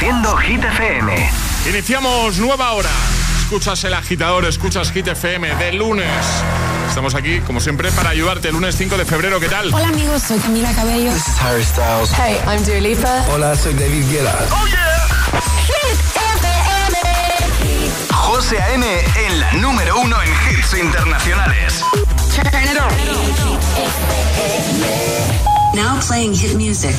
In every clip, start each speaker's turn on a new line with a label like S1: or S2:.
S1: Reproduciendo Hit FM.
S2: Iniciamos nueva hora. Escuchas el agitador, escuchas Hit FM de lunes. Estamos aquí, como siempre, para ayudarte el lunes 5 de febrero. ¿Qué tal?
S3: Hola amigos, soy Camila Cabello.
S4: This is Harry Styles.
S3: Hey, I'm Dua Lipa.
S5: Hola, soy David Guetta.
S2: ¡Oh, yeah!
S1: José A.M. en la número uno en hits internacionales.
S6: Turn it on.
S7: Now playing hit music.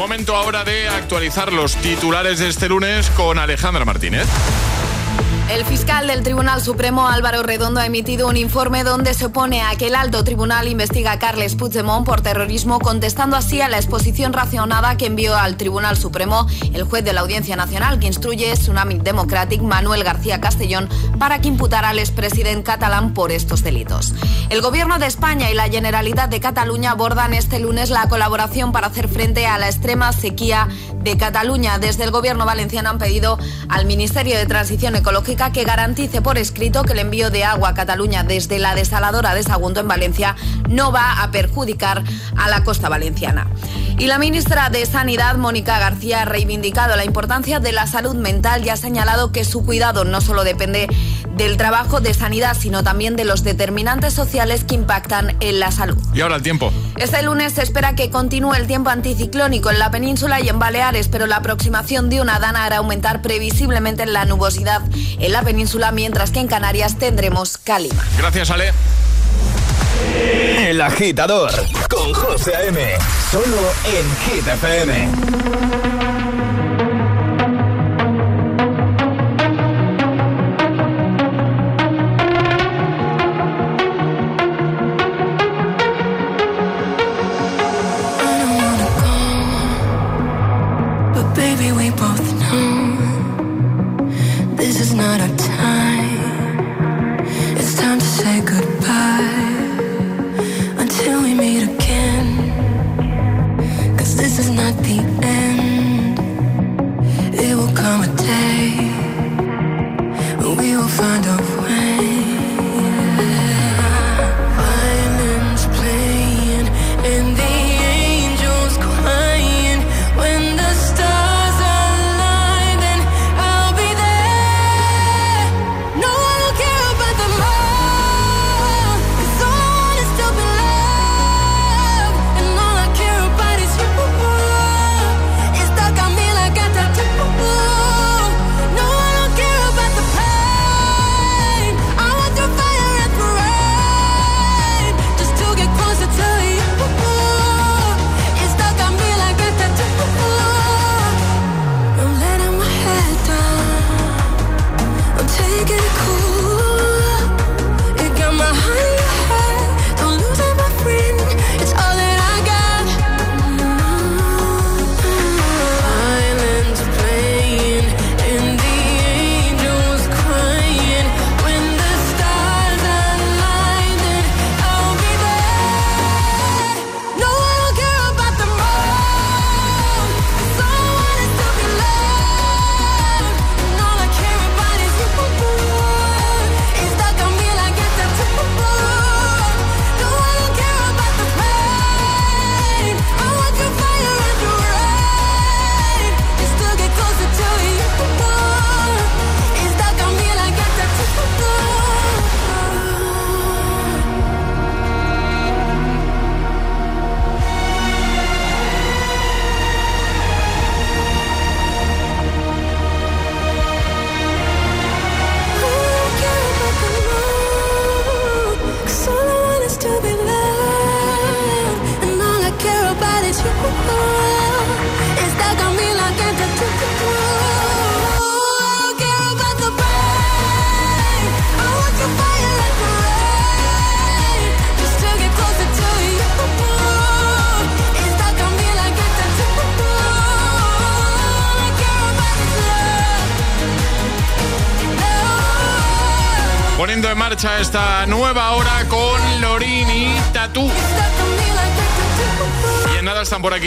S2: Momento ahora de actualizar los titulares de este lunes con Alejandra Martínez.
S8: El fiscal del Tribunal Supremo Álvaro Redondo ha emitido un informe donde se opone a que el alto tribunal investiga a Carles Puigdemont por terrorismo, contestando así a la exposición racionada que envió al Tribunal Supremo el juez de la Audiencia Nacional que instruye Tsunami Democratic Manuel García Castellón para que imputara al expresidente catalán por estos delitos. El Gobierno de España y la Generalitat de Cataluña abordan este lunes la colaboración para hacer frente a la extrema sequía de Cataluña. Desde el Gobierno valenciano han pedido al Ministerio de Transición Ecológica que garantice por escrito que el envío de agua a Cataluña desde la desaladora de Sagunto en Valencia no va a perjudicar a la costa valenciana. Y la ministra de Sanidad, Mónica García, ha reivindicado la importancia de la salud mental y ha señalado que su cuidado no solo depende del trabajo de sanidad, sino también de los determinantes sociales que impactan en la salud.
S2: Y ahora el tiempo.
S8: Este lunes se espera que continúe el tiempo anticiclónico en la península y en Baleares, pero la aproximación de una dana hará aumentar previsiblemente la nubosidad en la península, mientras que en Canarias tendremos calima.
S2: Gracias, Ale.
S1: El agitador con José A.M. Solo en Hit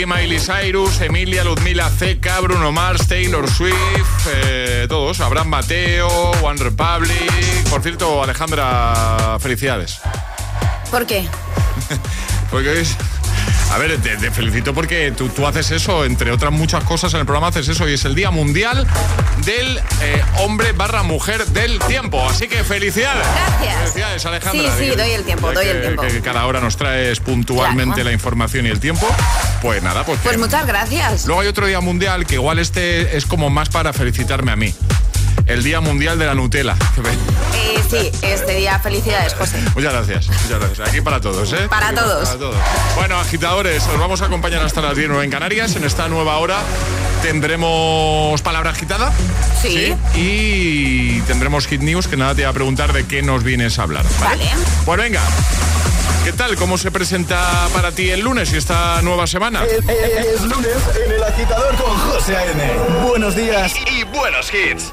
S2: Miley Cyrus, Emilia, Ludmila Ceca, Bruno Mars, Taylor Swift, eh, todos, Abraham Mateo, One Republic. Por cierto, Alejandra, felicidades.
S8: ¿Por qué?
S2: Porque es, A ver, te, te felicito porque tú, tú haces eso, entre otras muchas cosas en el programa haces eso y es el Día Mundial del eh, Hombre barra Mujer del Tiempo. Así que felicidades.
S8: Gracias.
S2: Felicidades, Alejandra.
S8: Sí, sí,
S2: Que-
S8: doy el tiempo,
S2: que-
S8: doy el tiempo.
S2: Que cada hora nos traes puntualmente
S8: Claro.
S2: la información y el tiempo. Pues nada, pues...
S8: Pues muchas gracias.
S2: Luego hay otro Día Mundial que igual este es como más para felicitarme a mí. El Día Mundial de la Nutella.
S8: Eh, sí, este día felicidades, José.
S2: Muchas gracias, muchas gracias. Aquí para todos, ¿eh?
S8: Para
S2: Aquí
S8: todos.
S2: Para todos. Bueno, agitadores, os vamos a acompañar hasta las 10 en Canarias. En esta nueva hora tendremos palabra agitada.
S8: Sí.
S2: Y tendremos Hit News, que nada te va a preguntar de qué nos vienes a hablar.
S8: Vale.
S2: Pues venga. ¿Qué tal? ¿Cómo se presenta para ti el lunes y esta nueva semana?
S5: Es, es- es lunes en el agitador con José A.M. Buenos días y, y buenos hits.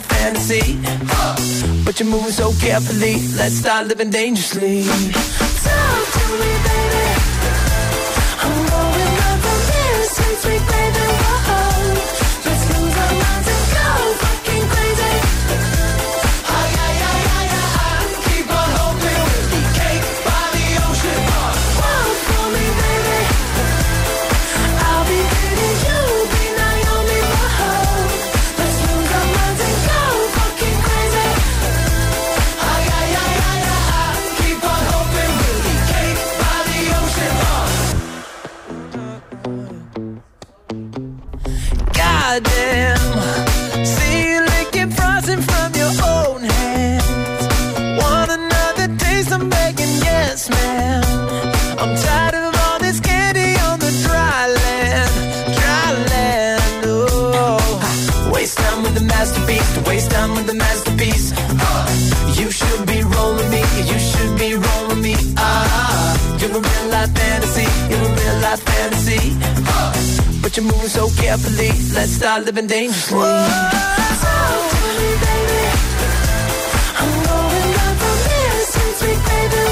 S9: Fantasy. But you're moving so carefully. Let's start living dangerously. But you're moving so carefully, let's start living dangerously. Talk to me, baby. I'm going up from here since we played the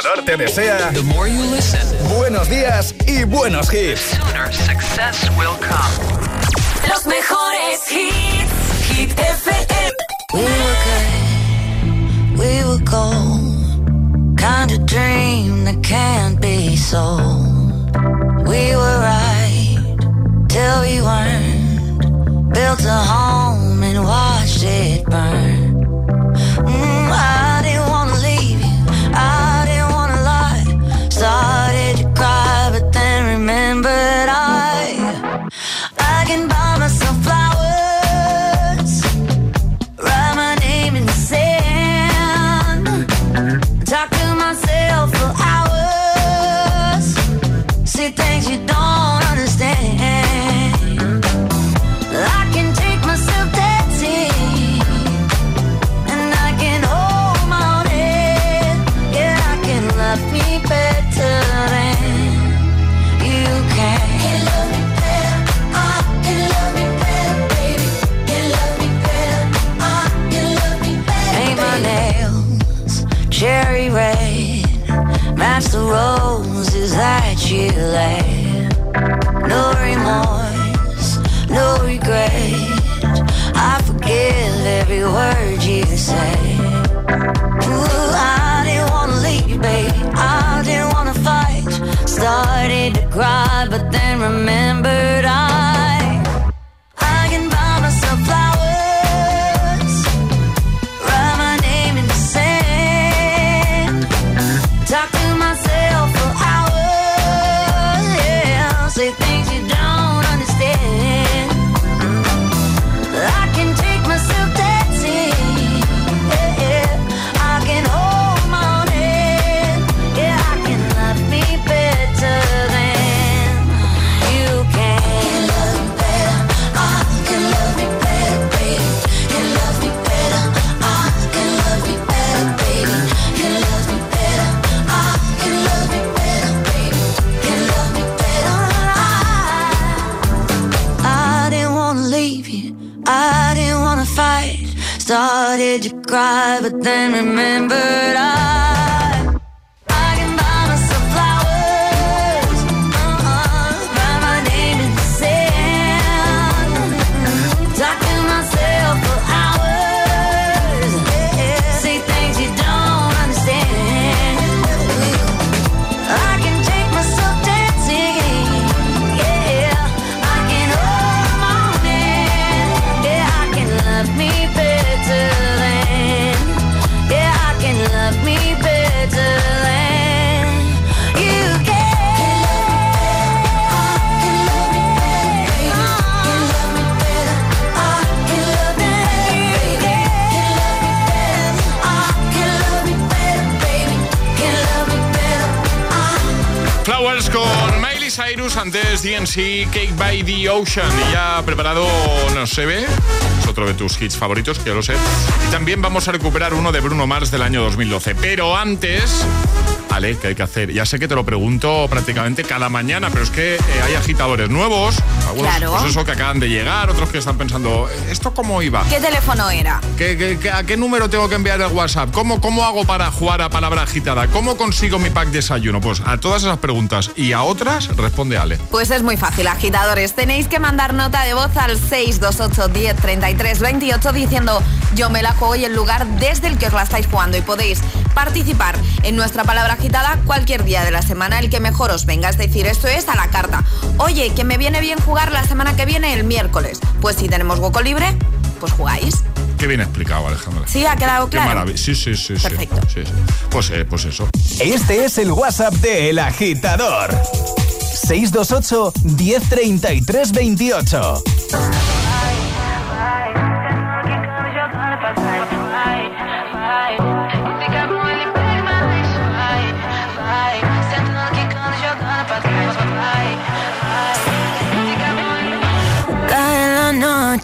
S5: agitador te desea
S7: The more you listen,
S5: buenos días y buenos hits.
S7: sooner success will come.
S10: Los mejores hits. Hit FM.
S11: We were good, we were gold. Kind of dream that can't be sold. We were right till we weren't. Built a home and watched it burn.
S2: DNC, Cake by the Ocean. Y ya preparado, no se ve, es otro de tus hits favoritos, que yo lo sé. Y también vamos a recuperar uno de Bruno Mars del año 2012. Pero antes, Ale, ¿qué hay que hacer? Ya sé que te lo pregunto prácticamente cada mañana, pero es que eh, hay agitadores nuevos, algunos
S8: Claro.
S2: pues eso que acaban de llegar, otros que están pensando, ¿esto cómo iba?
S8: ¿Qué teléfono era?
S2: ¿Qué, qué- qué- a qué número tengo que enviar el WhatsApp? ¿Cómo, ¿Cómo hago para jugar a palabra agitada? ¿Cómo consigo mi pack desayuno? Pues a todas esas preguntas y a otras responde Ale.
S8: Pues es muy fácil, agitadores. Tenéis que mandar nota de voz al 628 10 33 28 diciendo yo me la juego y el lugar desde el que os la estáis jugando. Y podéis participar en nuestra palabra agitada cualquier día de la semana, el que mejor os venga. Es decir, esto es a la carta. Oye, que me viene bien jugar la semana que viene el miércoles. Pues si tenemos hueco libre, pues jugáis.
S2: Qué bien explicado, Alejandra.
S8: ¿Sí? ¿Ha quedado
S2: Qué
S8: claro?
S2: maravilla. Sí, sí, sí. sí.
S8: Perfecto.
S2: Sí, sí. Pues, eh, pues eso.
S5: Este es el WhatsApp de El Agitador. 628 1033 28.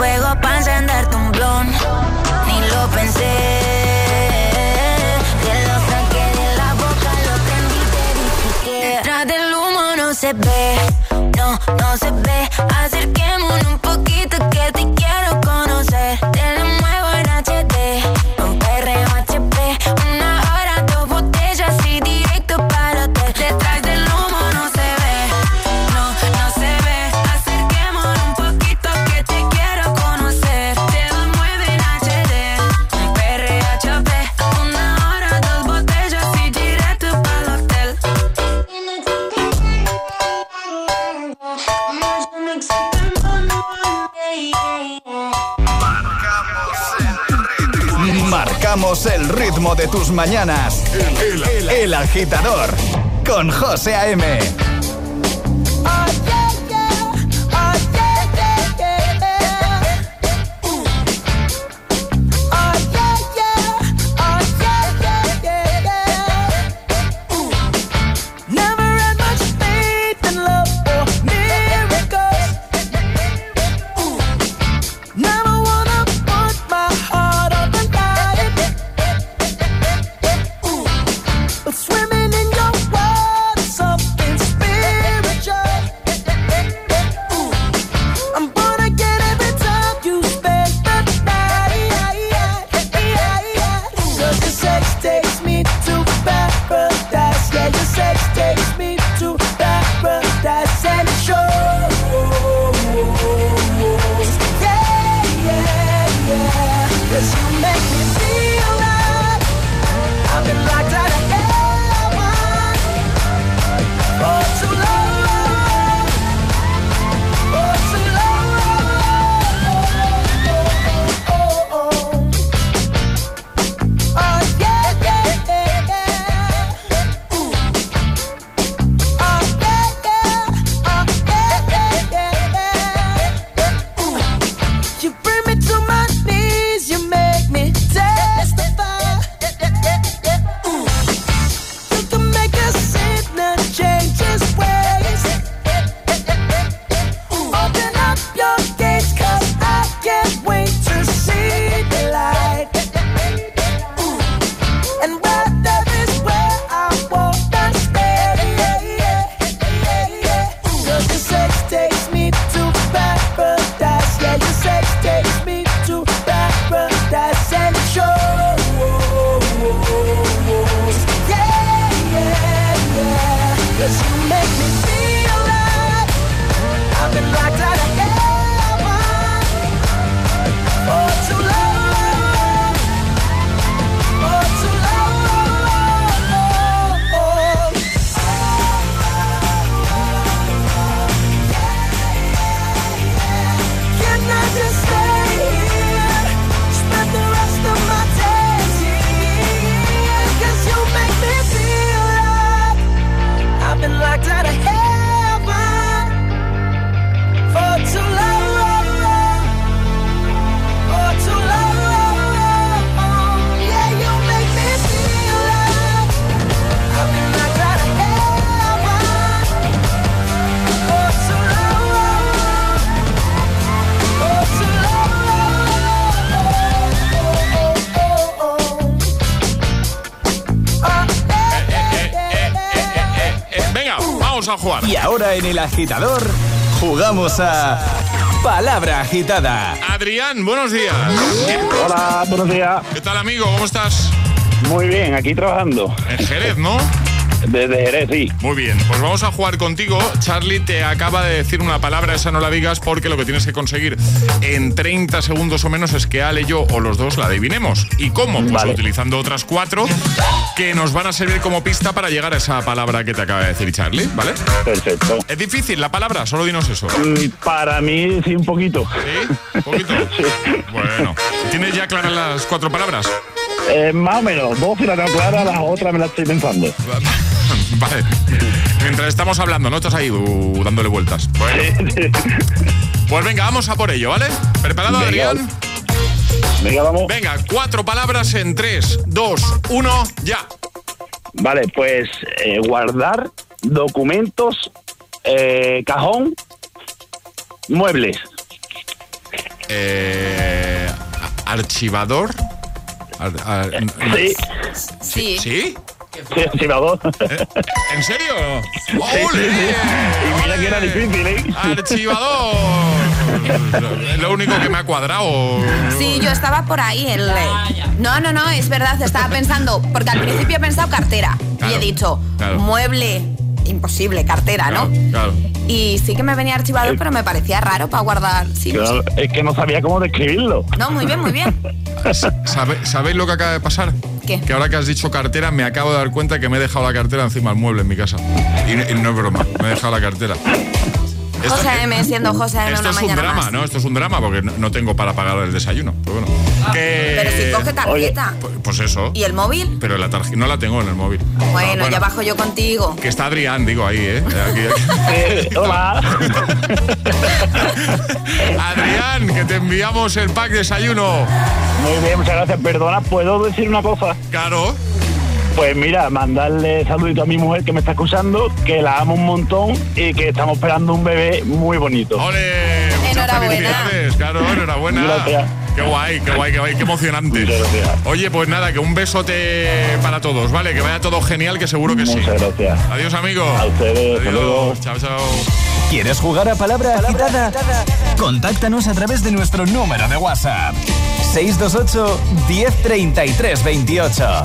S11: fuego para de
S12: tus mañanas. El, el- el agitador con José A.M. Y ahora en el agitador jugamos a Palabra Agitada.
S2: Adrián, buenos días.
S13: Hola, buenos días.
S2: ¿Qué tal, amigo? ¿Cómo estás?
S13: Muy bien, aquí trabajando.
S2: En Jerez, ¿no?
S13: Desde Jerez, sí.
S2: Muy bien, pues vamos a jugar contigo. Charlie te acaba de decir una palabra, esa no la digas porque lo que tienes que conseguir en 30 segundos o menos es que Ale, yo o los dos la adivinemos. ¿Y cómo? Pues
S13: Vale.
S2: utilizando otras cuatro que nos van a servir como pista para llegar a esa palabra que te acaba de decir Charlie, ¿vale?
S13: Perfecto.
S2: Es difícil la palabra, solo dinos eso.
S13: Mm, Para mí, sí, un poquito.
S2: ¿Sí? ¿Un poquito? Bueno, ¿tienes ya claras las cuatro palabras?
S13: Eh, más o menos, dos si la tengo clara, las otras me las estoy pensando.
S2: Vale. Mientras estamos hablando, ¿no? Estás ahí uh, dándole vueltas. Bueno, pues venga, vamos a por ello, ¿vale? ¿Preparado,
S13: Venga.
S2: Adrián?
S13: Venga, vamos.
S2: Venga, cuatro palabras en tres, dos, uno, ya.
S13: Vale, pues eh, guardar documentos, eh, cajón, Muebles.
S2: Eh, archivador. Ar-
S13: Sí.
S8: Sí.
S2: ¿Sí?
S13: Sí, archivador.
S2: ¿En serio?
S13: sí,
S2: ¡Ole!
S13: sí. Y mira que era difícil, ¿eh?
S2: Archivador. Es lo único que me ha cuadrado.
S8: Sí, yo estaba por ahí. El... No, no, no, es verdad, estaba pensando, porque al principio he pensado cartera. y he dicho,
S2: claro.
S8: mueble, imposible, cartera, ¿no?
S2: Claro, claro.
S8: Y sí que me venía archivador, pero me parecía raro para guardar. Sí, no,
S13: es que no sabía cómo describirlo.
S8: No, muy bien, muy bien.
S2: ¿Sabe- ¿Sabéis lo que acaba de pasar?
S8: ¿Qué?
S2: Que ahora que has dicho cartera, me acabo de dar cuenta que me he dejado la cartera encima del mueble en mi casa. Y, y no es broma, me he dejado la cartera. Esto-
S8: José M siendo José M
S2: Esto
S8: una
S2: es un drama,
S8: más.
S2: ¿no? Esto es un drama porque no, no tengo para pagar el desayuno. Pero bueno. Que-
S8: Pero si coge tarjeta.
S2: Pues- Pues eso.
S8: ¿Y el móvil?
S2: Pero la tarjeta no la tengo en el móvil.
S8: Bueno,
S2: Ah,
S8: ya bajo yo contigo.
S2: Que está Adrián, digo ahí, ¿eh? Aquí- aquí.
S13: Eh, hola.
S2: Adrián, que te enviamos el pack desayuno.
S13: Muy bien, muchas gracias. Perdona, ¿puedo decir una cosa?
S2: Claro.
S13: Pues mira, mandarle saludito a mi mujer que me está escuchando, que la amo un montón y que estamos esperando un bebé muy bonito.
S2: ¡Ole! Muchas
S8: Enhorabuena.
S2: felicidades, Claro, enhorabuena.
S13: Gracias.
S2: Qué guay, qué guay, qué guay, qué emocionante.
S13: Muchas gracias.
S2: Oye, pues nada, que un besote para todos, ¿vale? Que vaya todo genial, que seguro que sí.
S13: Muchas gracias.
S2: Adiós, amigo.
S13: A ustedes, hasta luego.
S2: Adiós. Chao, chao.
S12: ¿Quieres jugar a palabra agitada? Contáctanos a través de nuestro número de WhatsApp. 628 1033 28.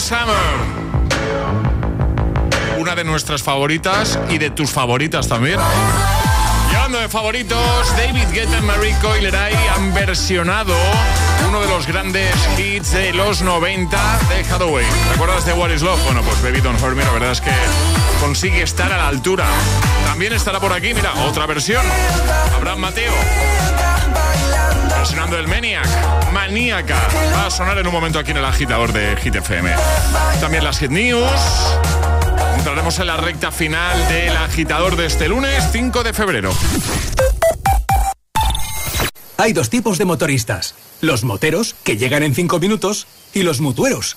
S11: Summer.
S2: Una de nuestras favoritas y de tus favoritas también. Y hablando de favoritos, David Guetta y Marie Coileray han versionado uno de los grandes hits de los 90 de Hathaway. ¿Te acuerdas de What is Love? Bueno, pues Baby Don't Hurt la verdad es que consigue estar a la altura. También estará por aquí, mira, otra versión. Abraham Mateo. Versionando el Maniac, Maníaca. Va a sonar en un momento aquí en el agitador de Hit FM. También las Hit News. entraremos en la recta final del agitador de este lunes 5 de febrero.
S14: Hay dos tipos de motoristas. Los moteros, que llegan en cinco minutos, y los mutueros,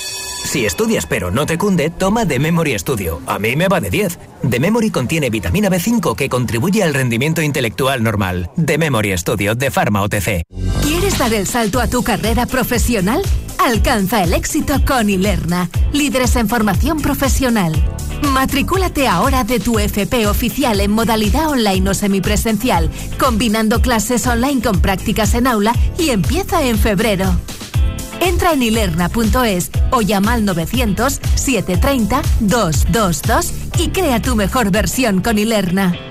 S15: Si estudias pero no te cunde, toma The Memory Studio. A mí me va de 10. The Memory contiene vitamina B5 que contribuye al rendimiento intelectual normal. The Memory Studio de Pharma OTC.
S16: ¿Quieres dar el salto a tu carrera profesional? Alcanza el éxito con Ilerna, líderes en formación profesional. Matricúlate ahora de tu FP oficial en modalidad online o semipresencial, combinando clases online con prácticas en aula y empieza en febrero. Entra en ilerna.es o llama al 900-730-222 y crea tu mejor versión con Ilerna.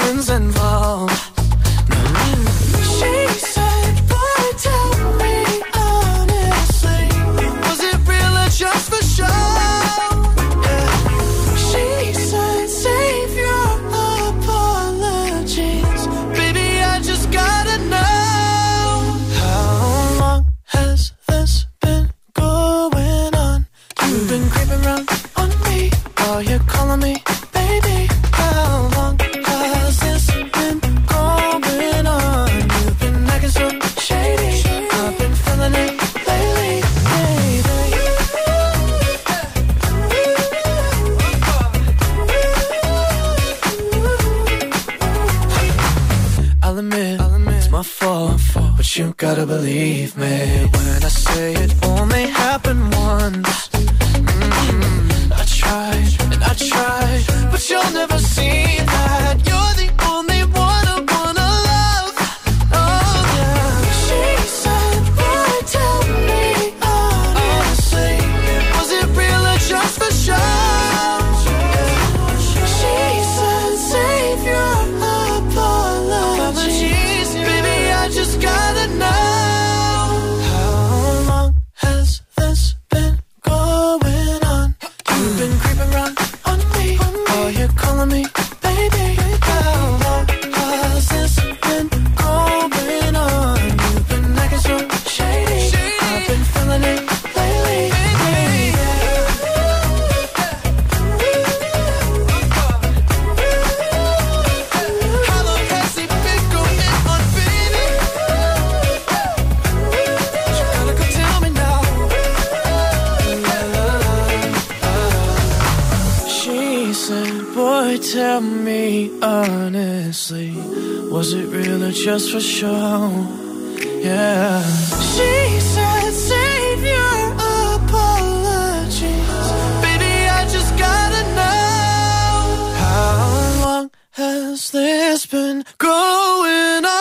S9: Feelings involved. Boy, tell me honestly, was it real or just for show? Yeah. She said, Save your apologies. Baby, I just gotta know how long has this been going on?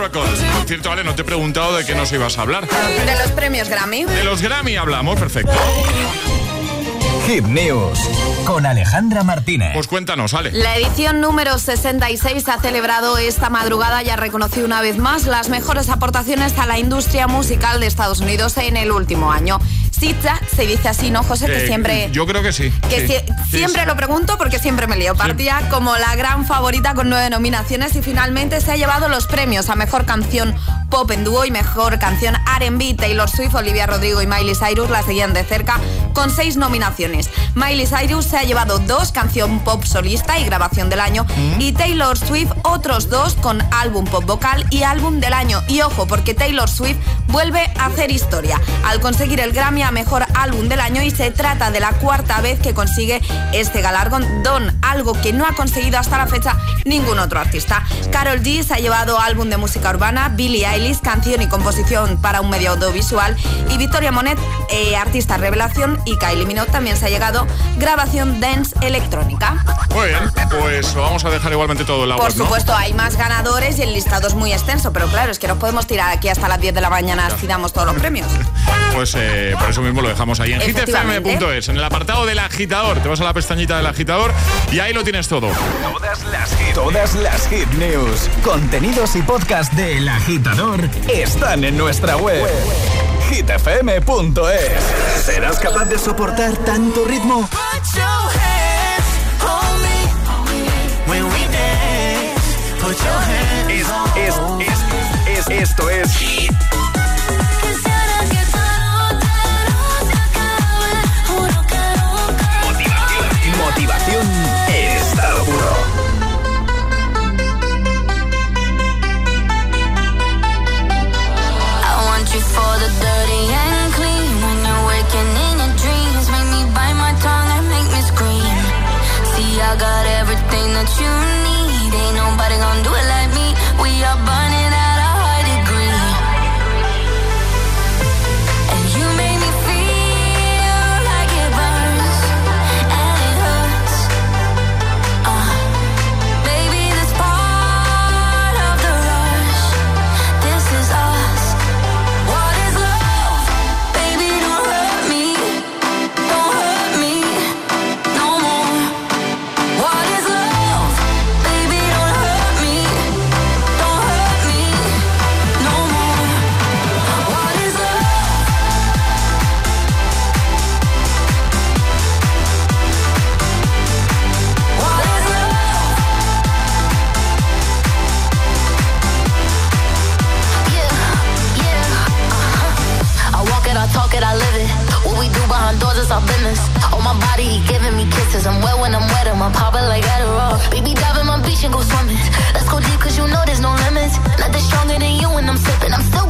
S2: Miracle. Por cierto, Ale, no te he preguntado de qué nos ibas a hablar.
S8: De los premios Grammy.
S2: De los Grammy hablamos, perfecto.
S12: Hit News con Alejandra Martínez.
S2: Pues cuéntanos, Ale.
S8: La edición número 66 ha celebrado esta madrugada y ha reconocido una vez más las mejores aportaciones a la industria musical de Estados Unidos en el último año. SITSA se dice así, ¿no, José? Que
S2: Eh,
S8: siempre...
S2: Yo creo que sí.
S8: Que
S2: sí. Sí,
S8: siempre
S2: sí.
S8: lo pregunto porque siempre me lío. Partía como la gran favorita con nueve nominaciones y finalmente se ha llevado los premios a mejor canción pop en dúo y mejor canción R&B. Taylor Swift, Olivia Rodrigo y Miley Cyrus la seguían de cerca con seis nominaciones. Miley Cyrus se ha llevado dos canción pop solista y grabación del año y Taylor Swift otros dos con álbum pop vocal y álbum del año. Y ojo, porque Taylor Swift vuelve a hacer historia al conseguir el Grammy a mejor álbum del año y se trata de la cuarta vez que consigue este galardón, don, algo que no ha conseguido hasta la fecha ningún otro artista. Carol G se ha llevado álbum de música urbana, Billie Eilish, canción y composición para un medio audiovisual y Victoria Monet, eh, artista revelación y Kylie Minogue también se ha llegado grabación dance electrónica.
S2: Muy bien, pues lo vamos a dejar igualmente todo en la
S8: Por supuesto, hay más ganadores y el listado es muy extenso, pero claro, es que nos podemos tirar aquí hasta las 10 de la mañana si damos todos los premios.
S2: Pues eh, por eso mismo lo dejamos ahí en hitfm.es, en el apartado del agitador. Te vas a la pestañita del agitador y ahí lo tienes todo.
S12: Todas las hit, todas las hit news, contenidos y podcast del agitador están en nuestra web. hitfm.es. ¿Serás capaz de soportar tanto ritmo?
S9: Es,
S17: esto es.
S11: is our business. Oh, my body, he giving me kisses. I'm wet when I'm wet, and I'm popping like Adderall. Baby, dive in my beach and go swimming. Let's go deep, cause you know there's no limits. Nothing stronger than you when I'm sipping. I'm still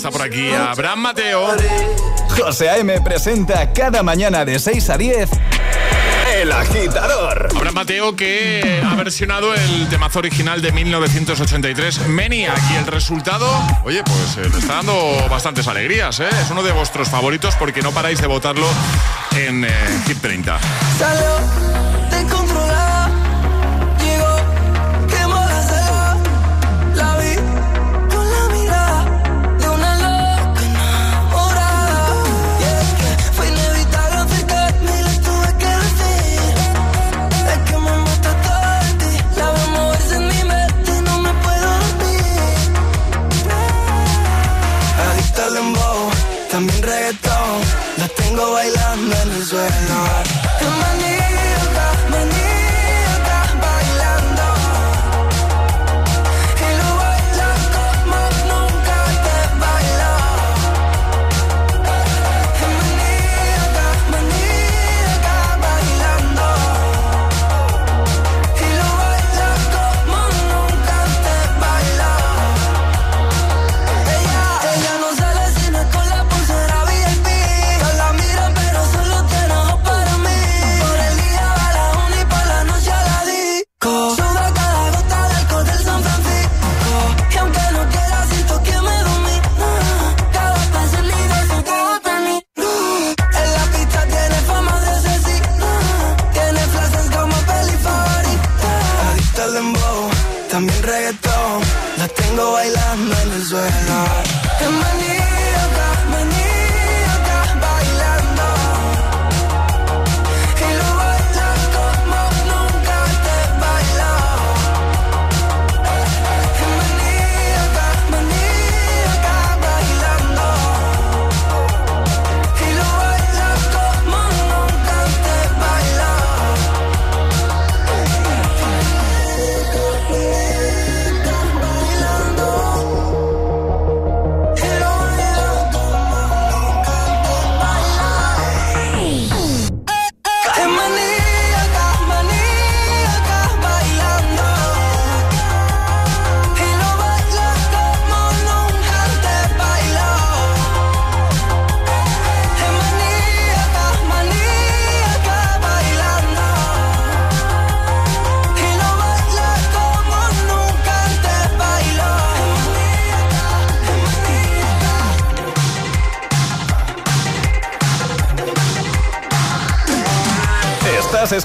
S2: está por aquí Abraham Mateo.
S5: José A.M. presenta cada mañana de 6 a 10 El Agitador.
S2: Abraham Mateo que ha versionado el temazo original de 1983, Maniac. Y el resultado, oye, pues eh, está dando bastantes alegrías. Eh. Es uno de vuestros favoritos porque no paráis de votarlo en eh, Hit 30.
S16: bailando en el suelo.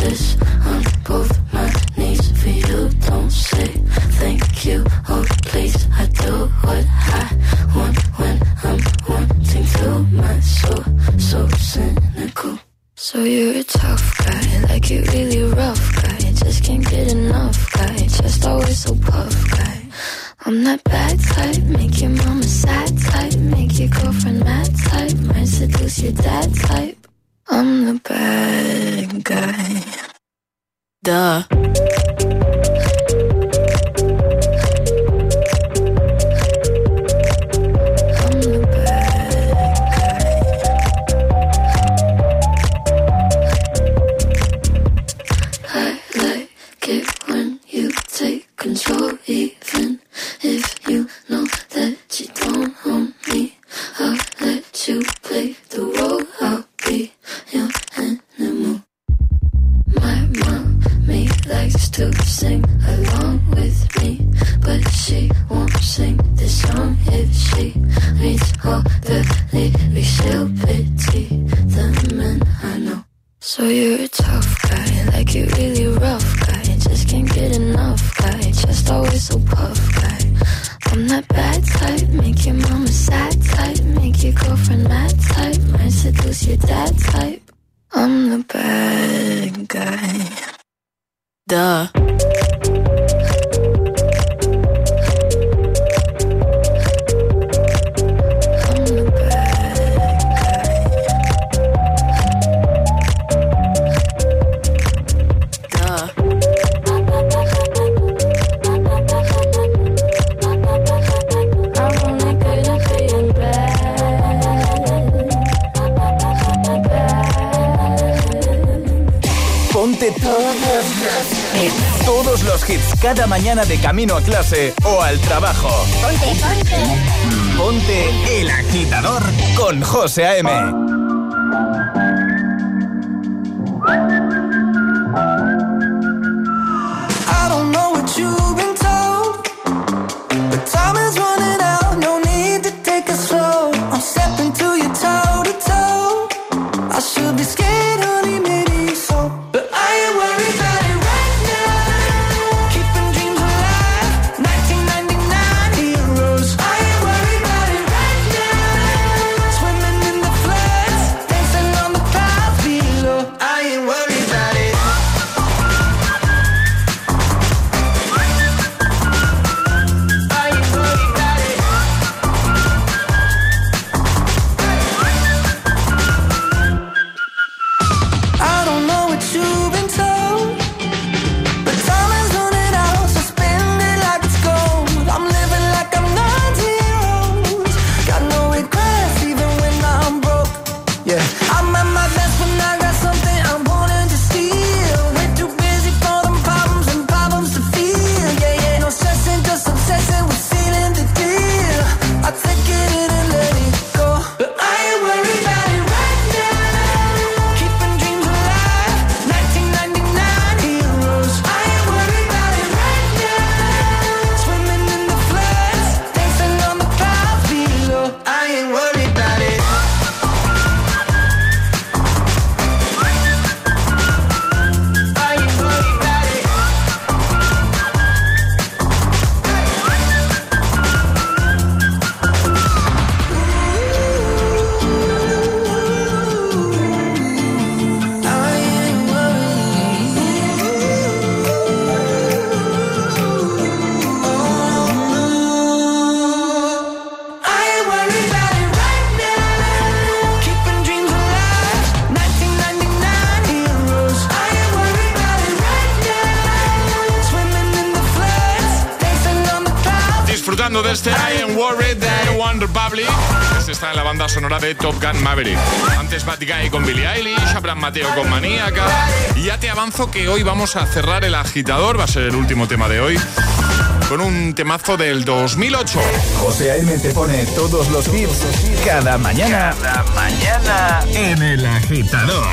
S18: this. Todos los hits cada mañana de camino a clase o al trabajo.
S5: Ponte, ponte. Mm.
S18: Ponte el agitador con José A.M.
S2: sonora de Top Gun Maverick. Antes Bad Guy con Billie Eilish, Abraham Mateo con Maníaca. Y ya te avanzo que hoy vamos a cerrar el agitador, va a ser el último tema de hoy con un temazo del 2008.
S18: José A.M. te pone todos los hits cada mañana. Cada mañana en el agitador.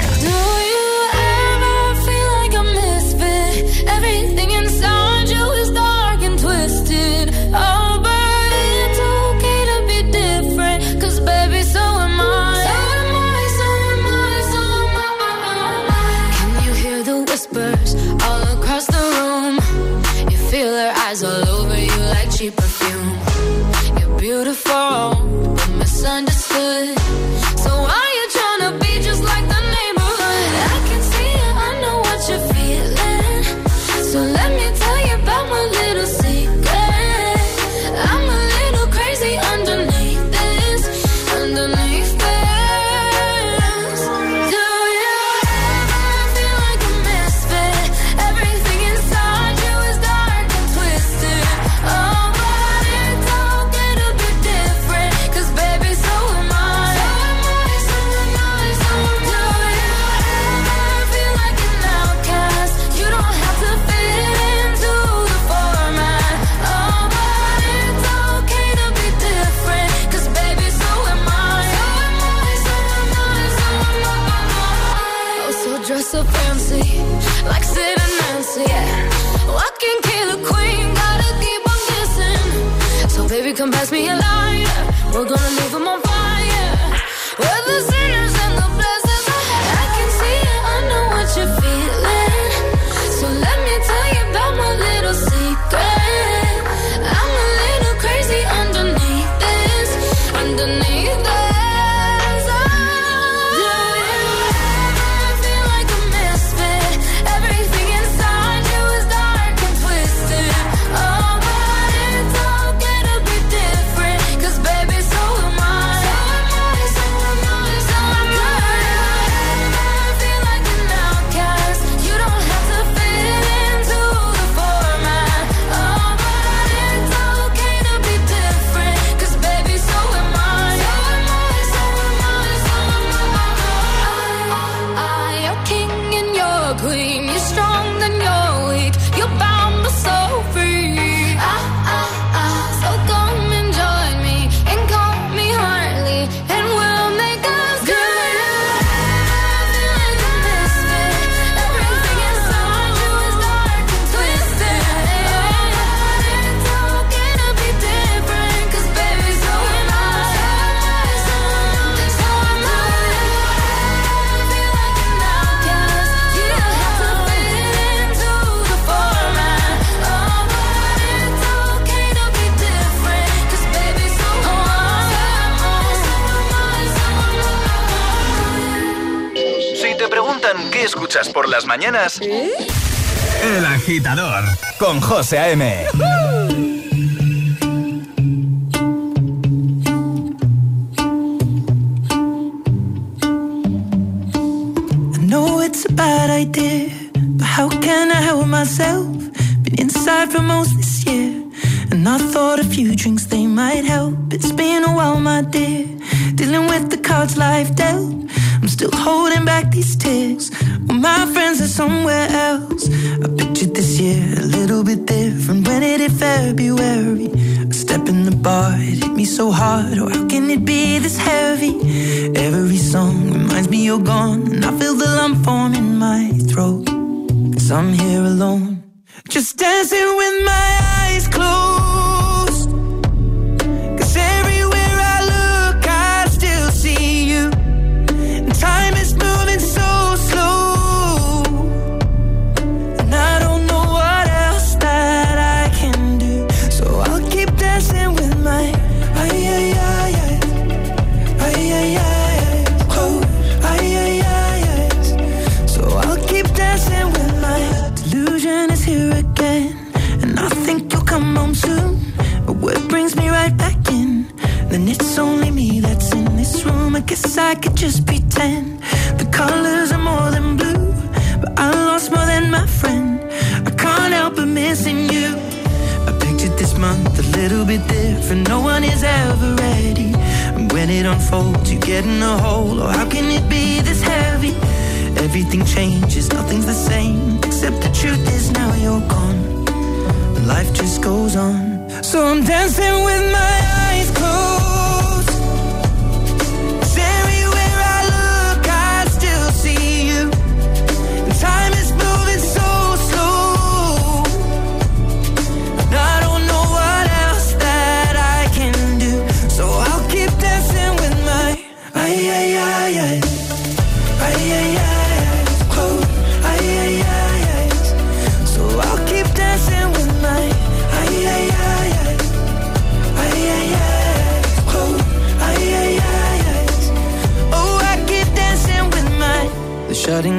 S5: Escuchas por las mañanas? El agitador con José A.M.
S12: I know it's a bad idea, but how can I help myself? Been inside for most same. Except the truth is now you're gone. Life just goes on. So I'm dancing with my eyes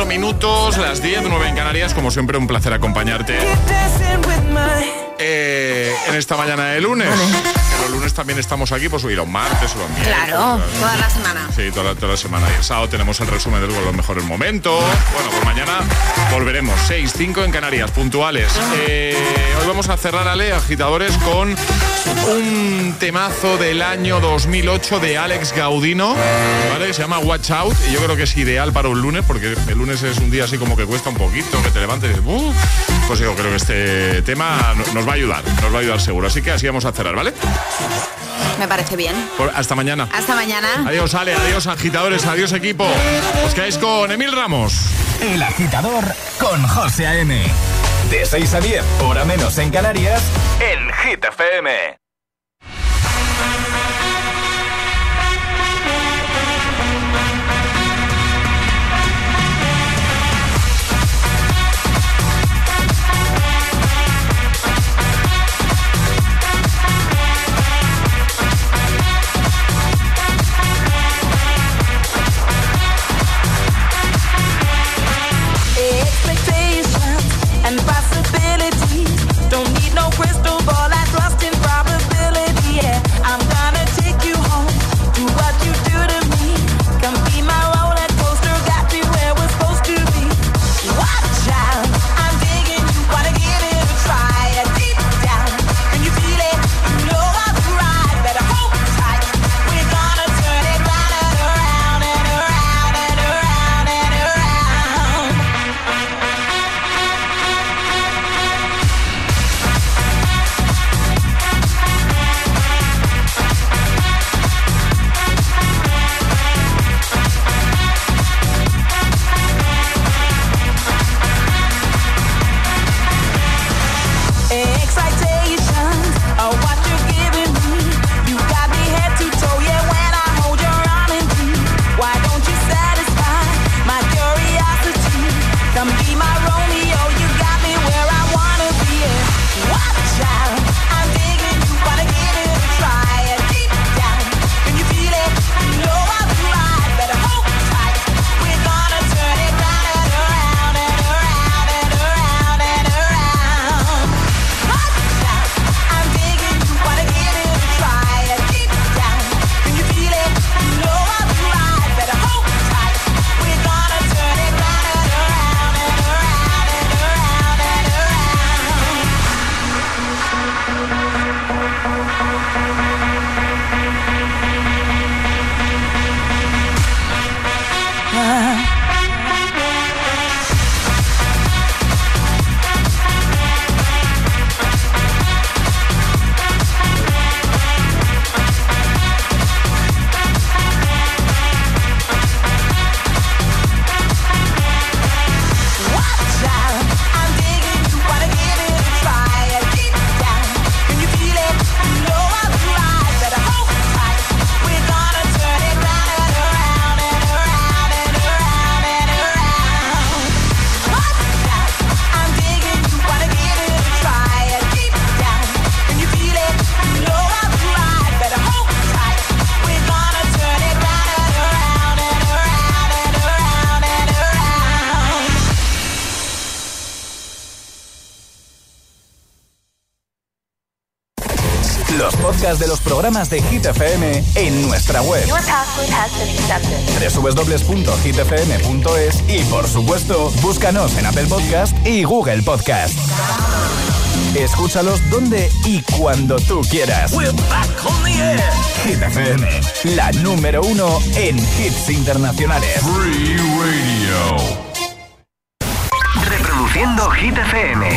S2: 4 minutos, las 10, 9 en Canarias. Como siempre, un placer acompañarte eh, en esta mañana de lunes. Los lunes también estamos aquí, pues hoy los martes, los miércoles.
S8: Claro, toda la semana.
S2: Sí, toda, toda la semana. Y el sábado tenemos el resumen de los mejores momentos. Bueno, pues mañana volveremos. 6, 5 en Canarias, puntuales. Eh, hoy vamos a cerrar, Ale, agitadores, con un temazo del año 2008 de Alex Gaudino, ¿vale? Se llama Watch Out. Y yo creo que es ideal para un lunes, porque el lunes es un día así como que cuesta un poquito, que te levantes y dices. Pues yo creo que este tema no- nos va a ayudar, nos va a ayudar seguro. Así que así vamos a cerrar, ¿vale?
S8: Me parece bien.
S2: Por- hasta mañana.
S8: Hasta mañana.
S2: Adiós, Ale, adiós, agitadores, adiós, equipo. Os quedáis con Emil Ramos.
S5: El agitador con José A.M. De 6 a 10, hora menos en Canarias, en Hit FM. De los programas de Hit FM en nuestra web
S19: Your password has been accepted.
S5: www.hitfm.es y por supuesto, búscanos en Apple Podcast y Google Podcast. Escúchalos donde y cuando tú quieras. Hit FM, la número uno en hits internacionales.
S20: Free Radio.
S15: Reproduciendo Hit FM.